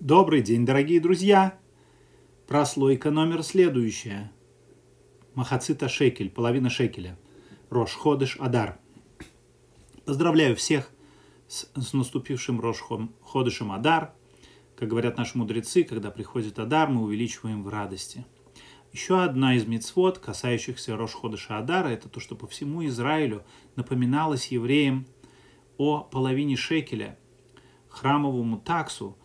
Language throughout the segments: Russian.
Добрый день, дорогие друзья! Прослойка номер следующая. Махацита шекель, половина шекеля. Рош Ходыш Адар. Поздравляю всех с, с наступившим Рош Ходышем Адар. Как говорят наши мудрецы, когда приходит Адар, мы увеличиваем в радости. Еще одна из мицвод, касающихся Рош Ходыша Адара, это то, что по всему Израилю напоминалось евреям о половине шекеля, храмовому таксу,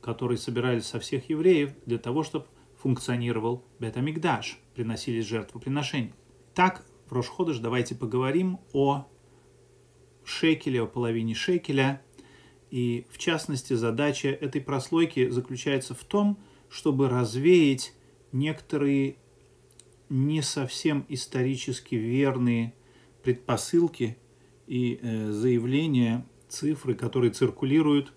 который собирались со всех евреев для того, чтобы функционировал Бетамикдаш, приносились жертвоприношения. Так, в Рошходыш давайте поговорим о шекеле, о половине шекеля. И, в частности, задача этой прослойки заключается в том, чтобы развеять некоторые не совсем исторически верные предпосылки и э, заявления, цифры, которые циркулируют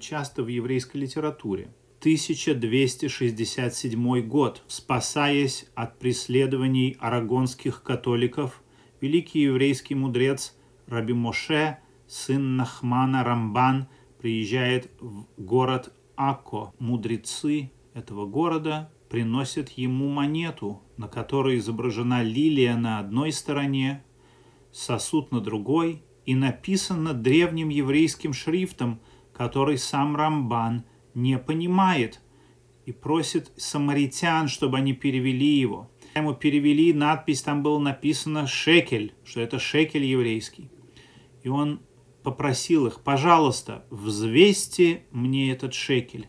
часто в еврейской литературе. 1267 год. Спасаясь от преследований арагонских католиков, великий еврейский мудрец Раби Моше, сын Нахмана Рамбан, приезжает в город Акко. Мудрецы этого города приносят ему монету, на которой изображена лилия на одной стороне, сосуд на другой, и написано древним еврейским шрифтом – который сам Рамбан не понимает и просит самаритян, чтобы они перевели его. Ему перевели надпись, там было написано «шекель», что это шекель еврейский. И он попросил их, пожалуйста, взвесьте мне этот шекель.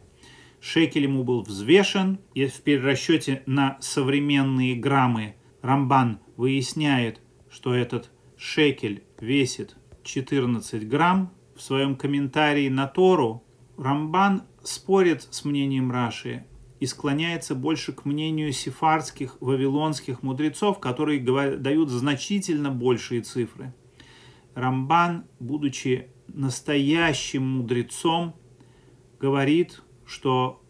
Шекель ему был взвешен, и в перерасчете на современные граммы Рамбан выясняет, что этот шекель весит 14 грамм, в своем комментарии на Тору Рамбан спорит с мнением Раши и склоняется больше к мнению сефардских, вавилонских мудрецов, которые дают значительно большие цифры. Рамбан, будучи настоящим мудрецом, говорит, что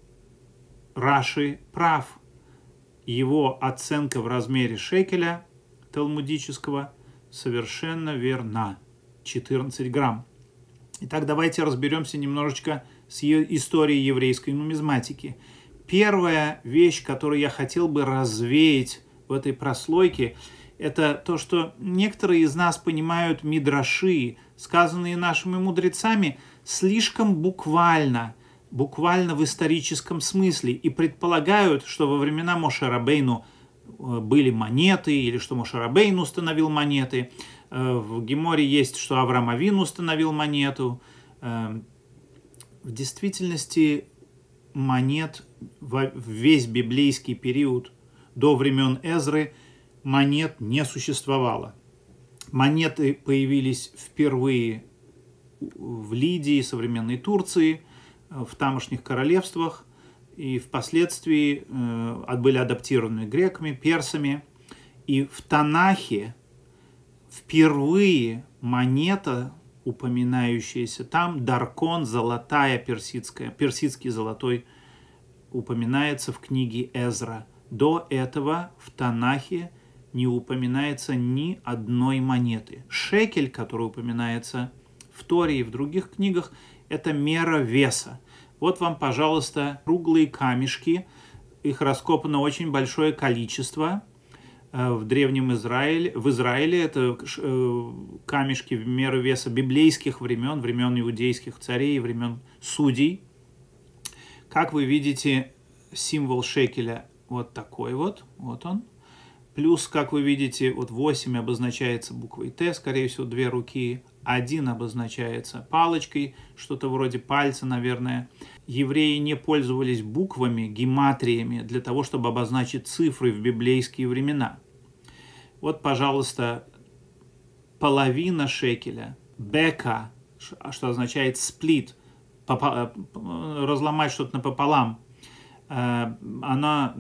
Раши прав. Его оценка в размере шекеля талмудического совершенно верна. 14 грамм. Итак, давайте разберемся немножечко с историей еврейской нумизматики. Первая вещь, которую я хотел бы развеять в этой прослойке, это то, что некоторые из нас понимают мидраши, сказанные нашими мудрецами, слишком буквально, буквально в историческом смысле, и предполагают, что во времена Мошерабейну э, были монеты, или что Мошерабейн установил монеты. Э, в Геморе есть, что Авраам Авин установил монету. Э, в действительности монет в весь библейский период до времен Эзры монет не существовало. Монеты появились впервые в Лидии, современной Турции, э, в тамошних королевствах, и впоследствии были адаптированы греками, персами. И в Танахе впервые монета, упоминающаяся там, Даркон, золотая персидская, персидский золотой, упоминается в книге Эзра. До этого в Танахе не упоминается ни одной монеты. Шекель, который упоминается в Торе и в других книгах, это мера веса. Вот вам, пожалуйста, круглые камешки. Их раскопано очень большое количество. Э, в древнем Израиле, в Израиле это э, камешки в меру веса библейских времен, времен иудейских царей, времен судей. Как вы видите, символ шекеля вот такой вот, вот он. Плюс, как вы видите, вот 8 обозначается буквой Т, скорее всего, две руки. Один обозначается палочкой, что-то вроде пальца, наверное. Евреи не пользовались буквами, гематриями для того, чтобы обозначить цифры в библейские времена. Вот, пожалуйста, половина шекеля, бека, что означает сплит, разломать что-то напополам, э, она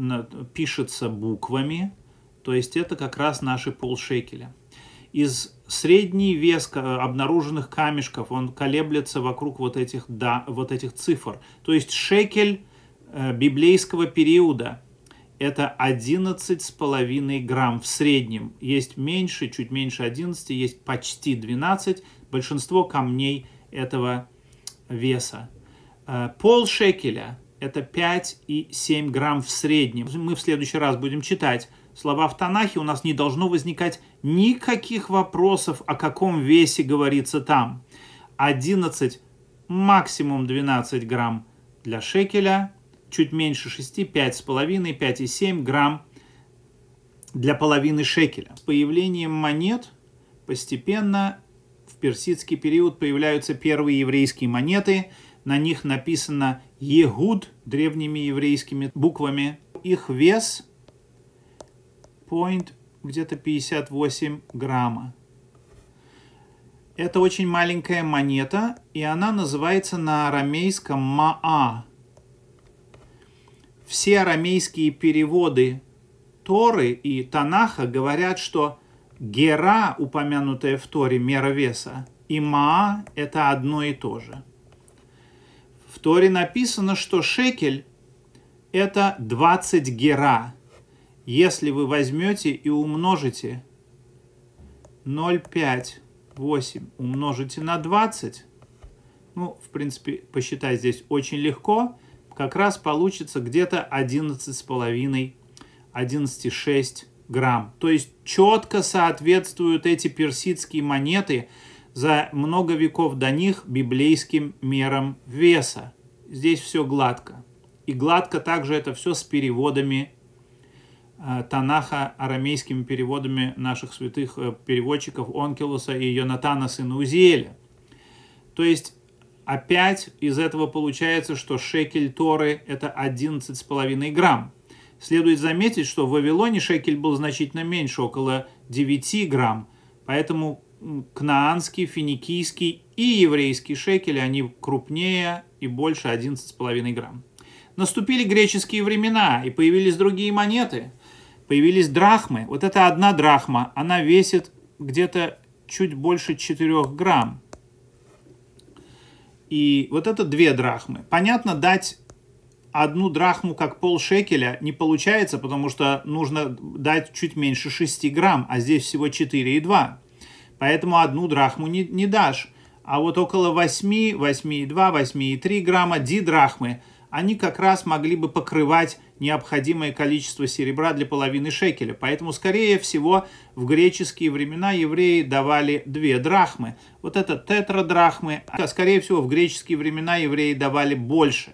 пишется буквами, то есть это как раз наши полшекеля. Из средний вес обнаруженных камешков, он колеблется вокруг вот этих, да, вот этих цифр. То есть шекель э, библейского периода – это 11,5 грамм в среднем. Есть меньше, чуть меньше 11, есть почти 12. Большинство камней этого веса. Э, пол шекеля – это 5 и 7 грамм в среднем. Мы в следующий раз будем читать слова в Танахе, у нас не должно возникать никаких вопросов, о каком весе говорится там. 11, максимум 12 грамм для шекеля, чуть меньше 6, 5,5, 5,7 грамм для половины шекеля. С появлением монет постепенно в персидский период появляются первые еврейские монеты. На них написано «Егуд» древними еврейскими буквами. Их вес point где-то 58 грамма. Это очень маленькая монета, и она называется на арамейском «маа». Все арамейские переводы Торы и Танаха говорят, что Гера, упомянутая в Торе, мера веса, и Маа – это одно и то же. В Торе написано, что шекель – это 20 гера. Если вы возьмете и умножите 0,58 умножите на 20, ну, в принципе, посчитать здесь очень легко, как раз получится где-то 11,5 11,6 грамм. То есть четко соответствуют эти персидские монеты за много веков до них библейским мерам веса. Здесь все гладко. И гладко также это все с переводами Танаха, арамейскими переводами наших святых э, переводчиков Онкелуса и Йонатана, сына Узиэля. То есть опять из этого получается, что шекель Торы это 11,5 грамм. Следует заметить, что в Вавилоне шекель был значительно меньше, около 9 грамм, поэтому кнаанский, финикийский и еврейский шекели, они крупнее и больше 11,5 грамм. Наступили греческие времена, и появились другие монеты. Появились драхмы. Вот это одна драхма, она весит где-то чуть больше 4 грамм. И вот это две драхмы. Понятно, дать одну драхму как пол шекеля не получается, потому что нужно дать чуть меньше 6 грамм, а здесь всего 4,2. Поэтому одну драхму не, не дашь. А вот около 8, 8,2, 8,3 грамма дидрахмы, они как раз могли бы покрывать необходимое количество серебра для половины шекеля. Поэтому, скорее всего, в греческие времена евреи давали две драхмы. Вот это тетрадрахмы. А, скорее всего, в греческие времена евреи давали больше.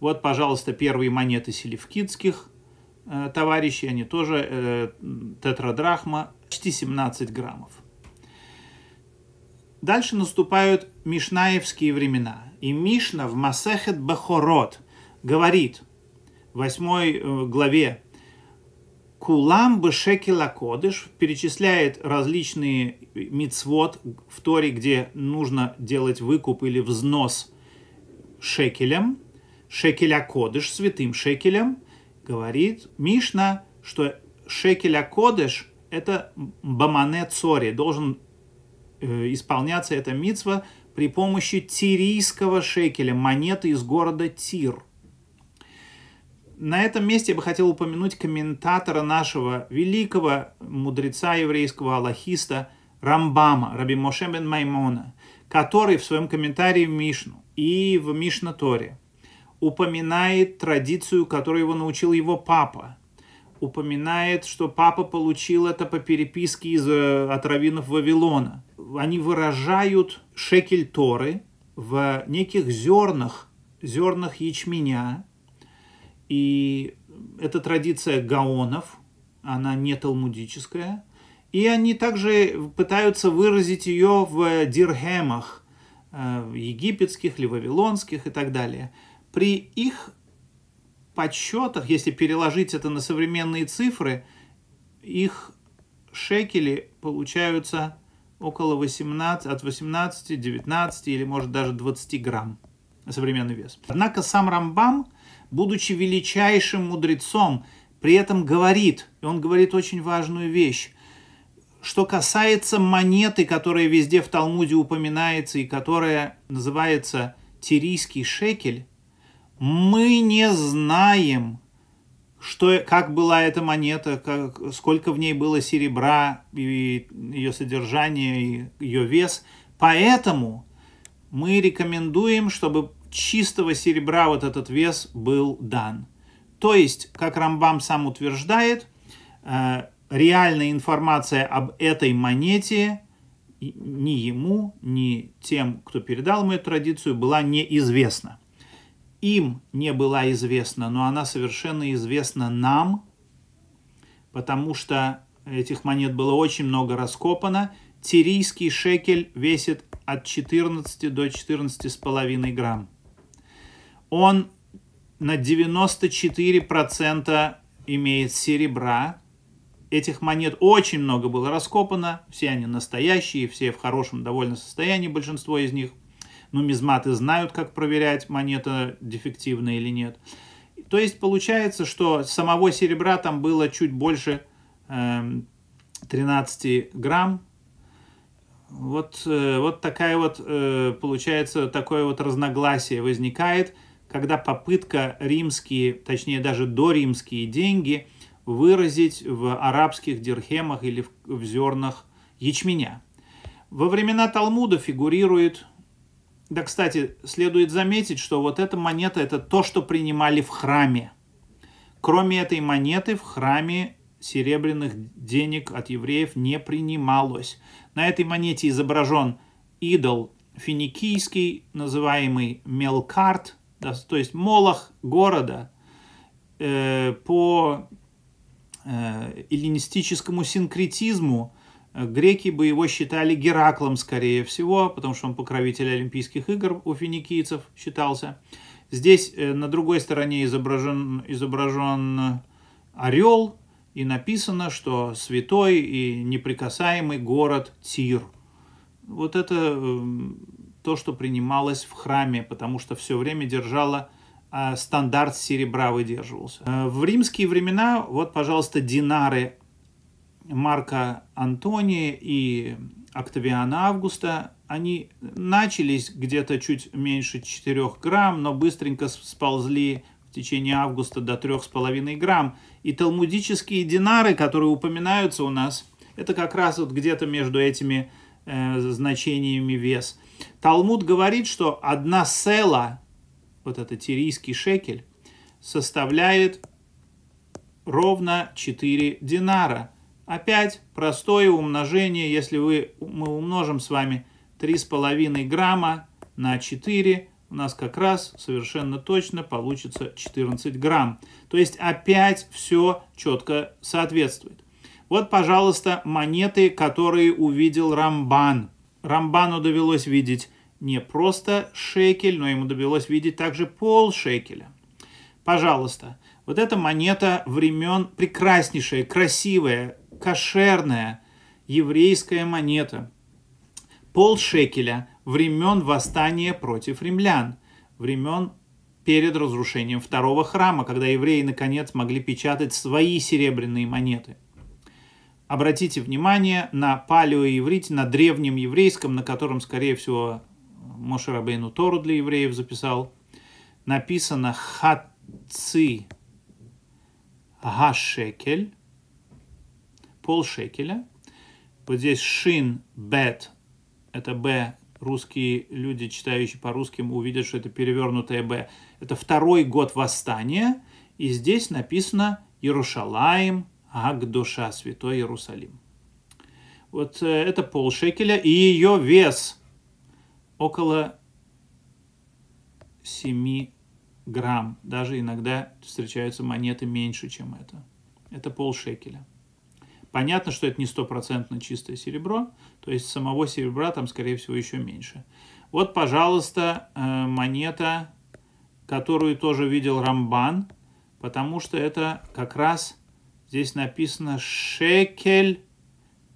Вот, пожалуйста, первые монеты селевкидских э, товарищей, они тоже э, тетрадрахма, почти 17 граммов. Дальше наступают мишнаевские времена. И Мишна в Масехет Бахорот говорит в 8 э, главе Кулам Бешекела Кодыш перечисляет различные мицвод в Торе, где нужно делать выкуп или взнос шекелем – шекеля кодыш, святым шекелем, говорит Мишна, что шекеля кодыш – это бамане цори, должен исполняться эта мицва при помощи тирийского шекеля, монеты из города Тир. На этом месте я бы хотел упомянуть комментатора нашего великого мудреца еврейского аллахиста Рамбама, Раби Моше бен Маймона, который в своем комментарии в Мишну и в Мишна Торе – упоминает традицию, которую его научил его папа. Упоминает, что папа получил это по переписке из, э, от раввинов Вавилона. Они выражают шекель Торы в неких зернах, зернах ячменя. И это традиция гаонов, она не талмудическая. И они также пытаются выразить ее в дирхемах, э, египетских или вавилонских и так далее – при их подсчетах, если переложить это на современные цифры, их шекели получаются около 18, от 18, 19 или может даже 20 грамм современный вес. Однако сам Рамбам, будучи величайшим мудрецом, при этом говорит, и он говорит очень важную вещь, что касается монеты, которая везде в Талмуде упоминается и которая называется тирийский шекель, мы не знаем, что, как была эта монета, как, сколько в ней было серебра, и ее содержание, и ее вес. Поэтому мы рекомендуем, чтобы чистого серебра вот этот вес был дан. То есть, как Рамбам сам утверждает, э, реальная информация об этой монете ни ему, ни тем, кто передал ему эту традицию, была неизвестна. Им не была известна, но она совершенно известна нам, потому что этих монет было очень много раскопано. Тирийский шекель весит от 14 до 14,5 грамм. Он на 94% имеет серебра. Этих монет очень много было раскопано, все они настоящие, все в хорошем довольно состоянии, большинство из них. Нумизматы знают, как проверять, монета дефективная или нет. То есть получается, что самого серебра там было чуть больше э, 13 грамм. Вот, э, вот такая вот, э, получается, такое вот разногласие возникает, когда попытка римские, точнее даже доримские деньги выразить в арабских дирхемах или в, в зернах ячменя. Во времена Талмуда фигурирует да, кстати, следует заметить, что вот эта монета – это то, что принимали в храме. Кроме этой монеты в храме серебряных денег от евреев не принималось. На этой монете изображен идол финикийский, называемый Мелкарт, да, то есть молох города э, по э, эллинистическому синкретизму Греки бы его считали Гераклом, скорее всего, потому что он покровитель Олимпийских игр у финикийцев считался. Здесь э, на другой стороне изображен, изображен орел, и написано, что святой и неприкасаемый город Тир. Вот это эм, то, что принималось в храме, потому что все время держало а, стандарт серебра выдерживался. Э, в римские времена, вот, пожалуйста, динары Марка Антония и Октавиана Августа, они начались где-то чуть меньше 4 грамм, но быстренько сползли в течение августа до 3,5 грамм. И талмудические динары, которые упоминаются у нас, это как раз вот где-то между этими э, значениями вес. Талмуд говорит, что одна села, вот это тирийский шекель, составляет ровно 4 динара – Опять простое умножение, если вы, мы умножим с вами 3,5 грамма на 4, у нас как раз совершенно точно получится 14 грамм. То есть опять все четко соответствует. Вот, пожалуйста, монеты, которые увидел Рамбан. Рамбану довелось видеть не просто шекель, но ему довелось видеть также пол шекеля. Пожалуйста, вот эта монета времен прекраснейшая, красивая, кошерная еврейская монета. Пол шекеля времен восстания против римлян, времен перед разрушением второго храма, когда евреи наконец могли печатать свои серебряные монеты. Обратите внимание на палеоеврите, на древнем еврейском, на котором, скорее всего, Моше Рабейну Тору для евреев записал. Написано «Хаци гашекель», полшекеля. Вот здесь шин, бет, это б, русские люди, читающие по русским, увидят, что это перевернутое б. Это второй год восстания, и здесь написано Иерушалаем, Агдуша, Святой Иерусалим. Вот э, это полшекеля, и ее вес около 7 грамм. Даже иногда встречаются монеты меньше, чем это. Это полшекеля. Понятно, что это не стопроцентно чистое серебро, то есть самого серебра там, скорее всего, еще меньше. Вот, пожалуйста, э, монета, которую тоже видел Рамбан, потому что это как раз здесь написано «Шекель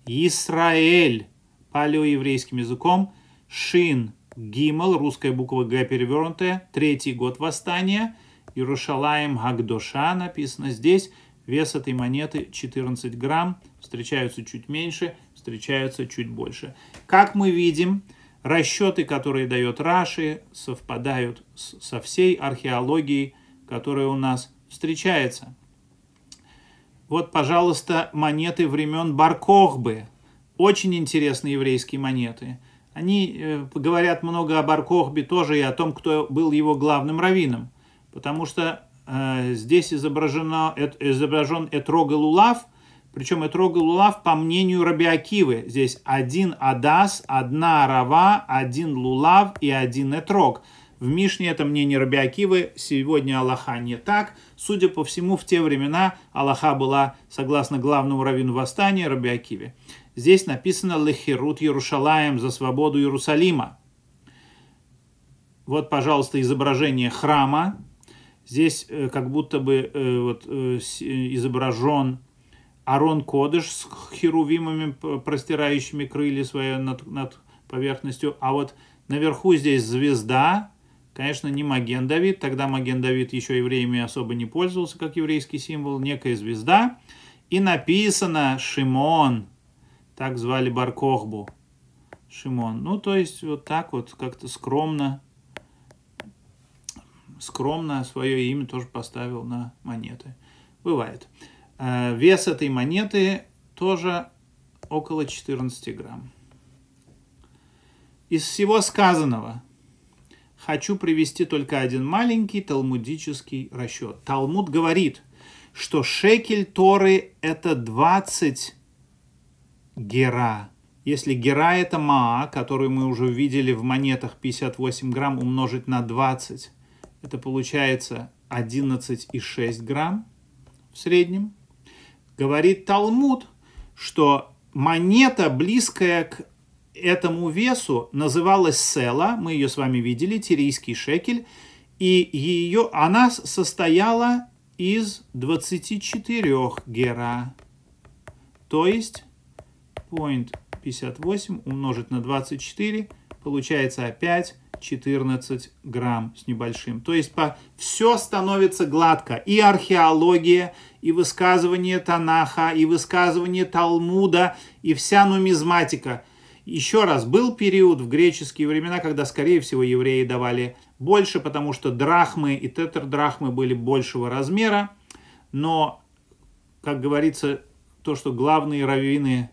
Исраэль» палеоеврейским языком, «Шин Гимал», русская буква «Г» перевернутая, третий год восстания, Иерушалаем Гагдоша написано здесь – Вес этой монеты 14 грамм, встречаются чуть меньше, встречаются чуть больше. Как мы видим, расчеты, которые дает Раши, совпадают со всей археологией, которая у нас встречается. Вот, пожалуйста, монеты времен Баркохбы. Очень интересные еврейские монеты. они э, говорят много о Баркохбе тоже и о том, кто был его главным раввином. Потому что здесь изображено, э, изображен Этрога Лулав, причем Этрога Лулав по мнению Рабиакивы. Здесь один Адас, одна Рава, один Лулав и один Этрог. В Мишне это мнение Рабиакивы, сегодня Аллаха не так. Судя по всему, в те времена Аллаха была, согласно главному раввину восстания, Рабиакиве. Здесь написано «Лехерут Ярушалаем» за свободу Иерусалима. Вот, пожалуйста, изображение храма. Здесь э, как будто бы э, вот, э, изображен Арон Кодыш с херувимами, простирающими крылья свои над, над поверхностью. А вот наверху здесь звезда, конечно, не Маген Давид. Тогда Маген Давид еще евреями особо не пользовался, как еврейский символ. Некая звезда. И написано Шимон, так звали Баркохбу. Шимон. Ну, то есть, вот так вот, как-то скромно, скромно свое имя тоже поставил на монеты. Бывает. Э, вес этой монеты тоже около 14 грамм. Из всего сказанного хочу привести только один маленький талмудический расчет. Талмуд говорит, что шекель Торы – это 20 гера. Если гера это маа, которую мы уже видели в монетах 58 грамм, умножить на 20, это получается 11,6 грамм в среднем. Говорит Талмуд, что монета, близкая к этому весу, называлась села, мы ее с вами видели, тирийский шекель, и ее, она состояла из 24 гера, то есть point 58 умножить на 24, получается опять 14 грамм с небольшим. То есть по, все становится гладко. И археология, и высказывание Танаха, и высказывание Талмуда, и вся нумизматика. Еще раз, был период в греческие времена, когда, скорее всего, евреи давали больше, потому что драхмы и тетрдрахмы были большего размера. Но, как говорится, то, что главные раввины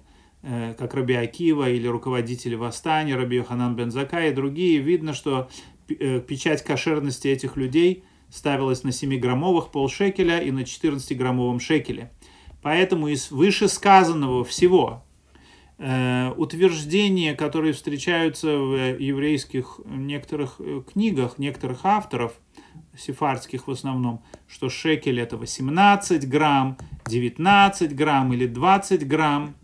как Раби Акива или руководители восстания, Раби Йоханан Бензака и другие, видно, что э, печать кошерности этих людей ставилась на 7-граммовых полшекеля и на 14-граммовом шекеле. Поэтому из вышесказанного всего э, утверждения, которые встречаются в еврейских некоторых книгах, некоторых авторов, сефардских в основном, что шекель это 18 грамм, 19 грамм или 20 грамм,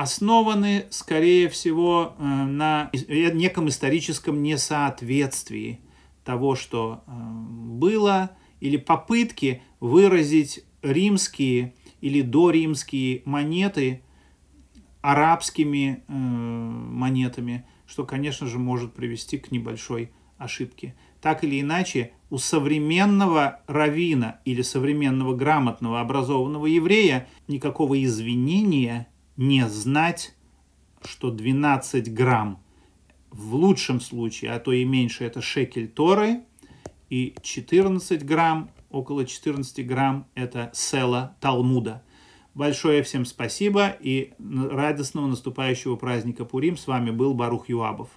основаны, скорее всего, э, на неком историческом несоответствии того, что э, было, или попытки выразить римские или доримские монеты арабскими э, монетами, что, конечно же, может привести к небольшой ошибке. Так или иначе, у современного равина или современного грамотного образованного еврея никакого извинения не знать, что 12 грамм в лучшем случае, а то и меньше, это шекель Торы, и 14 грамм, около 14 грамм, это села Талмуда. Большое всем спасибо и радостного наступающего праздника Пурим. С вами был Барух Юабов.